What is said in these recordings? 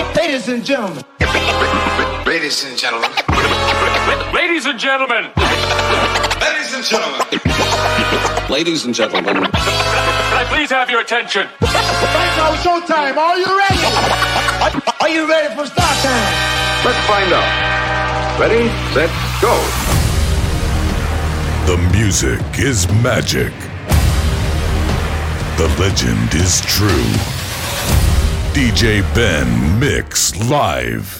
Ladies and gentlemen. Ladies and gentlemen. Ladies and gentlemen. Ladies and gentlemen. Ladies and gentlemen. Can I please have your attention? Right now, showtime. Are you ready? Are you ready for start time? Let's find out. Ready, set, go. The music is magic. The legend is true. DJ Benn Mix Live.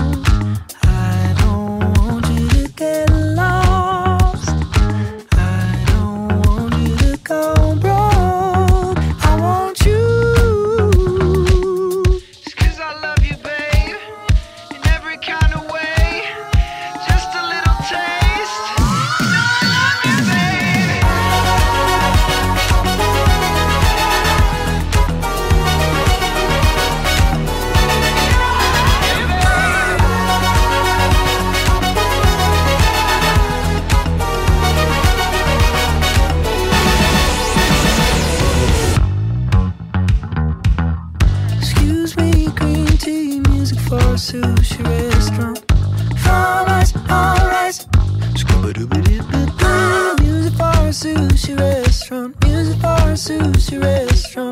restaurant. Music bar, sushi restaurant.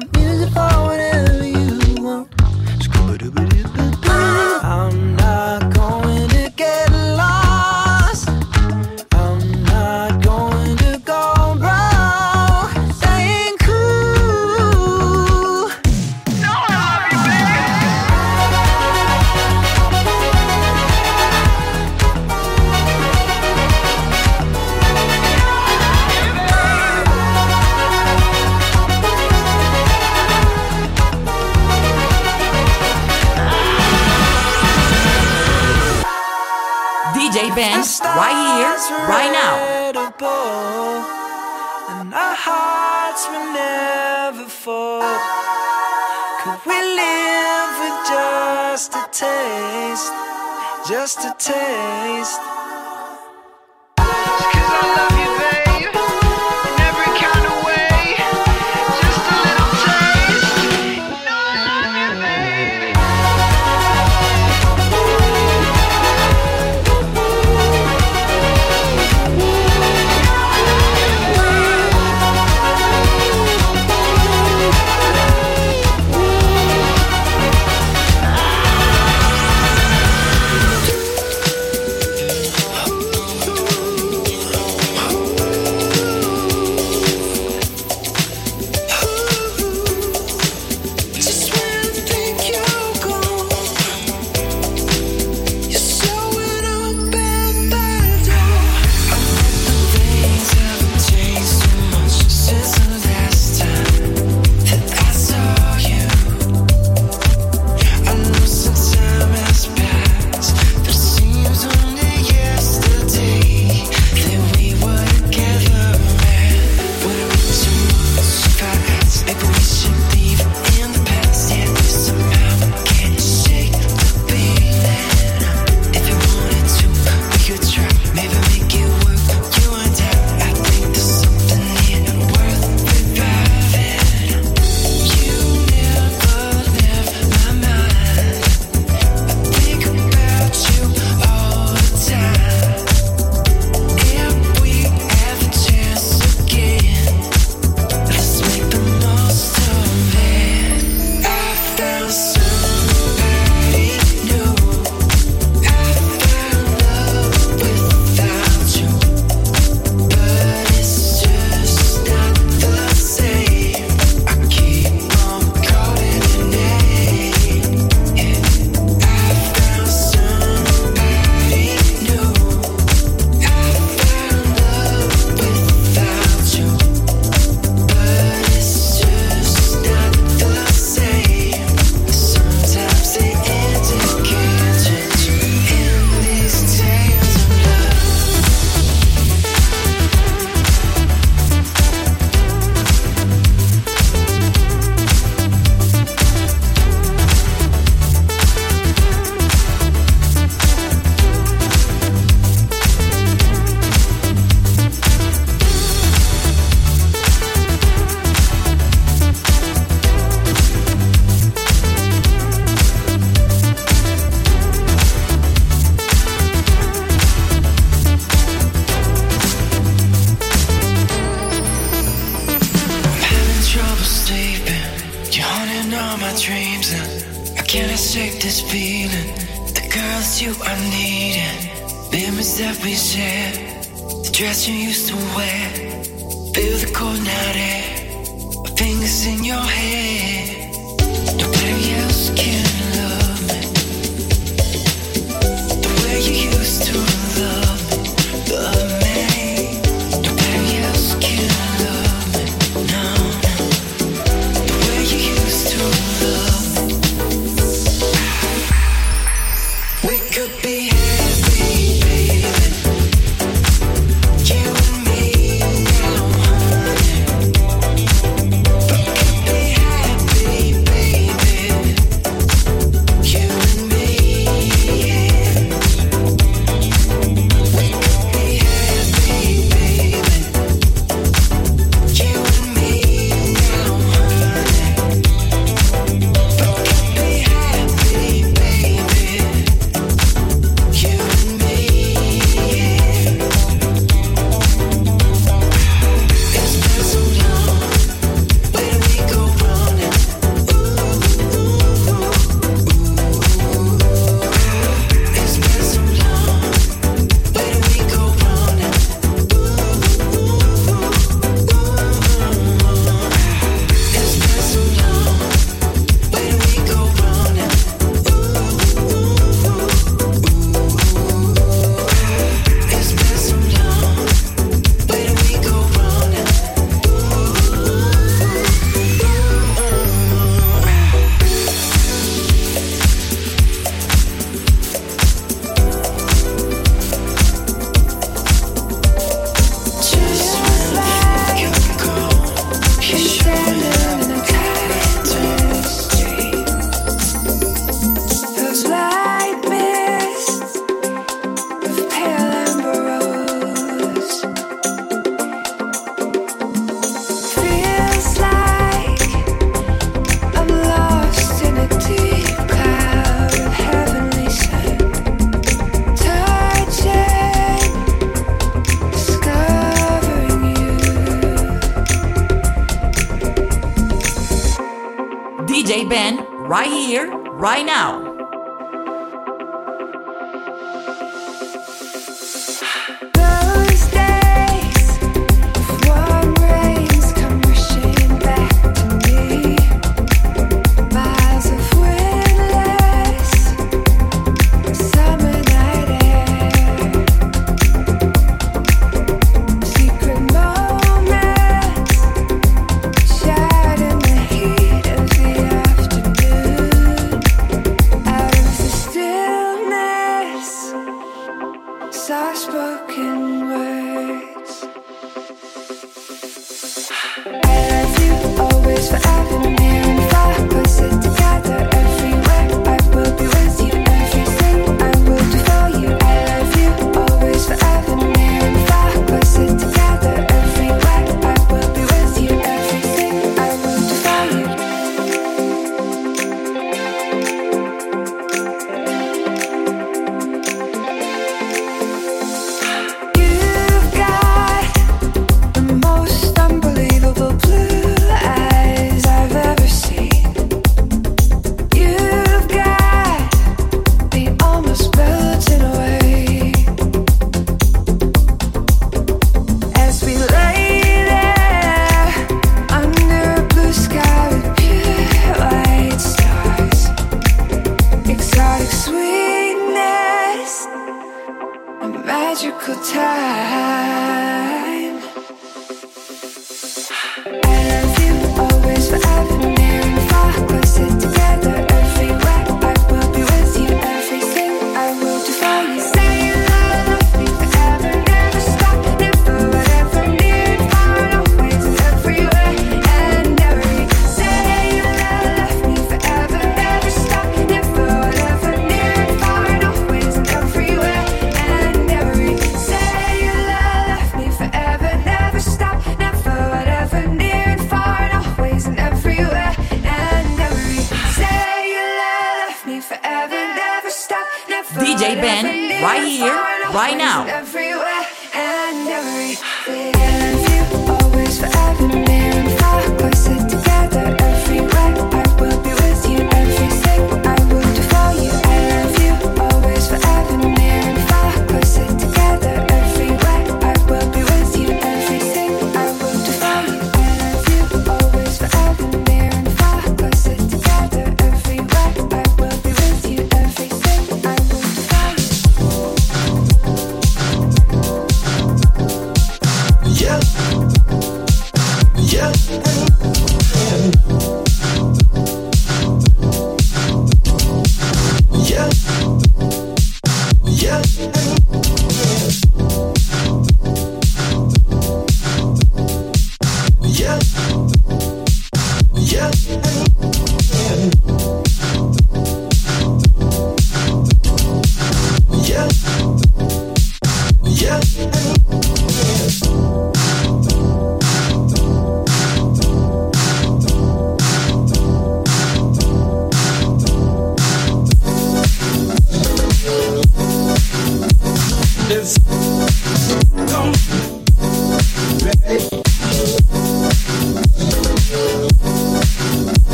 Benn, right here, right now.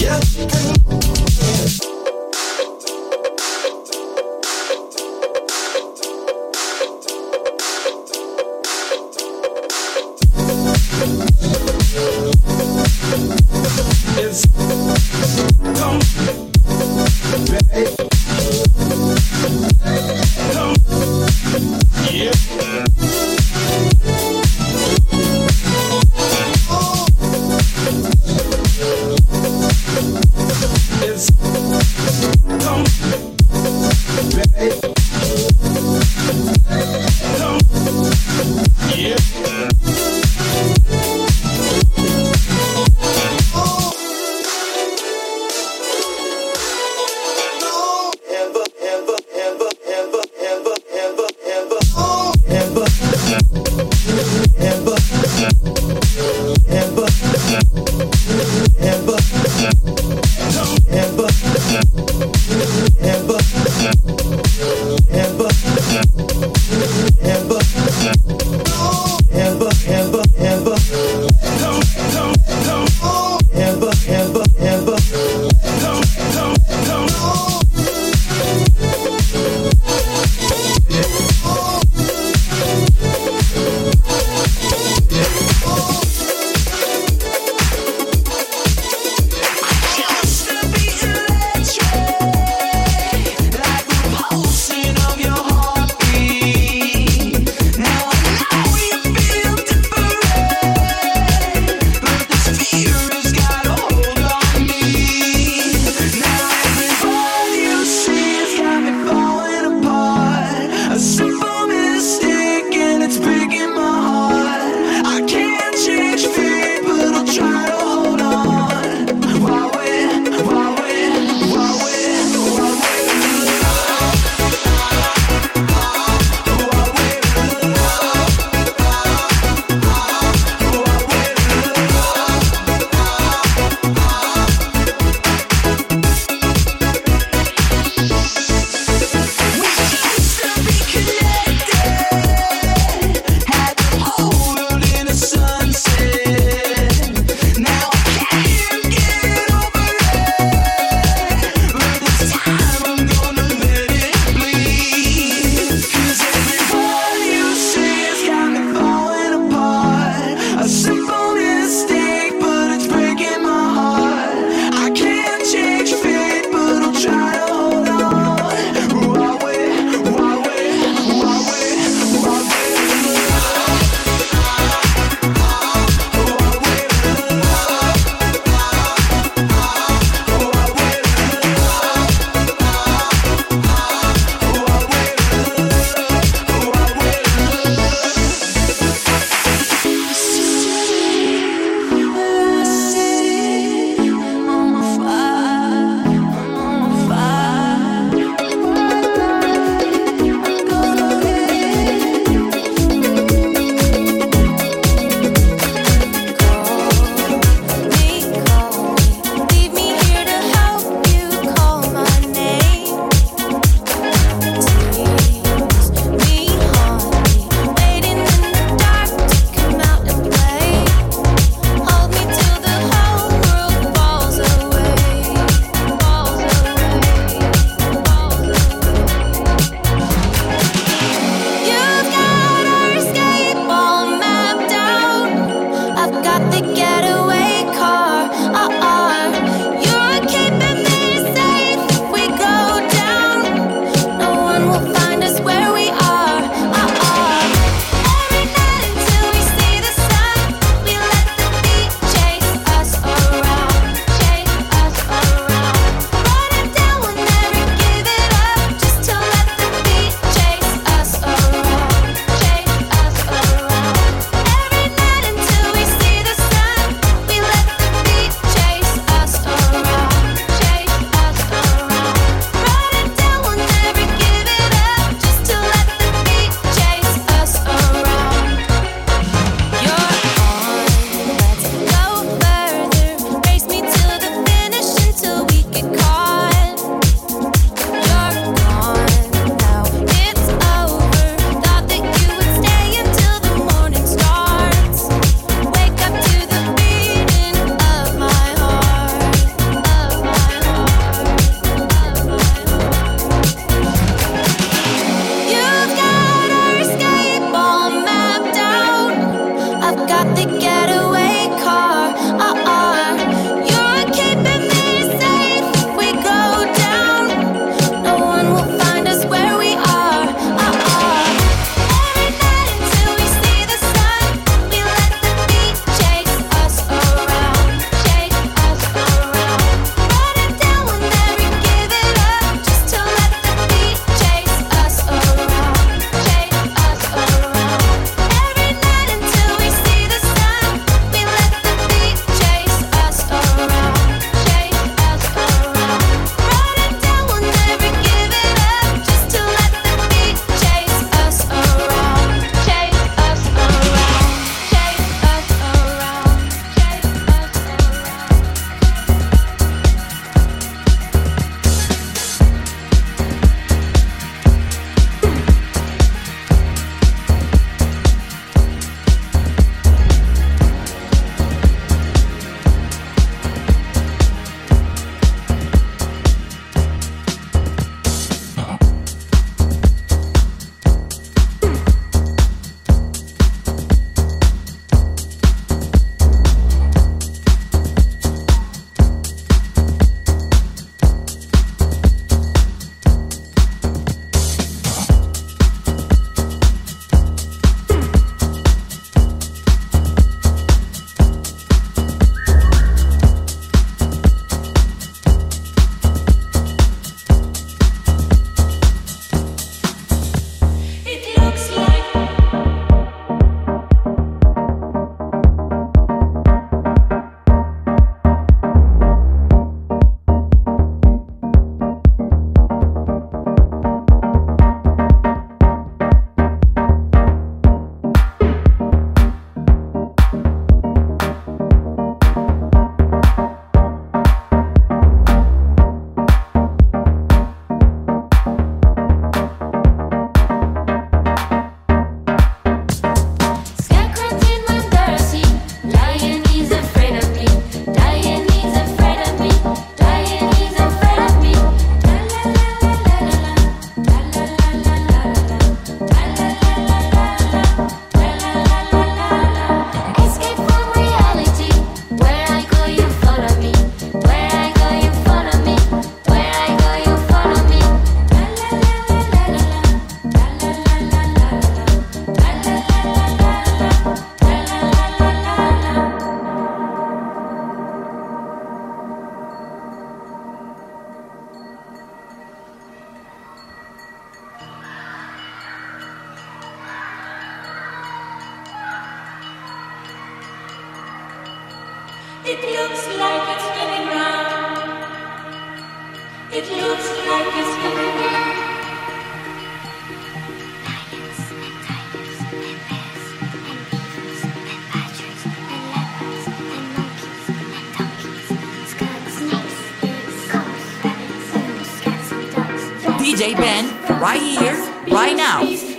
Yeah. DJ Benn, right here, right now.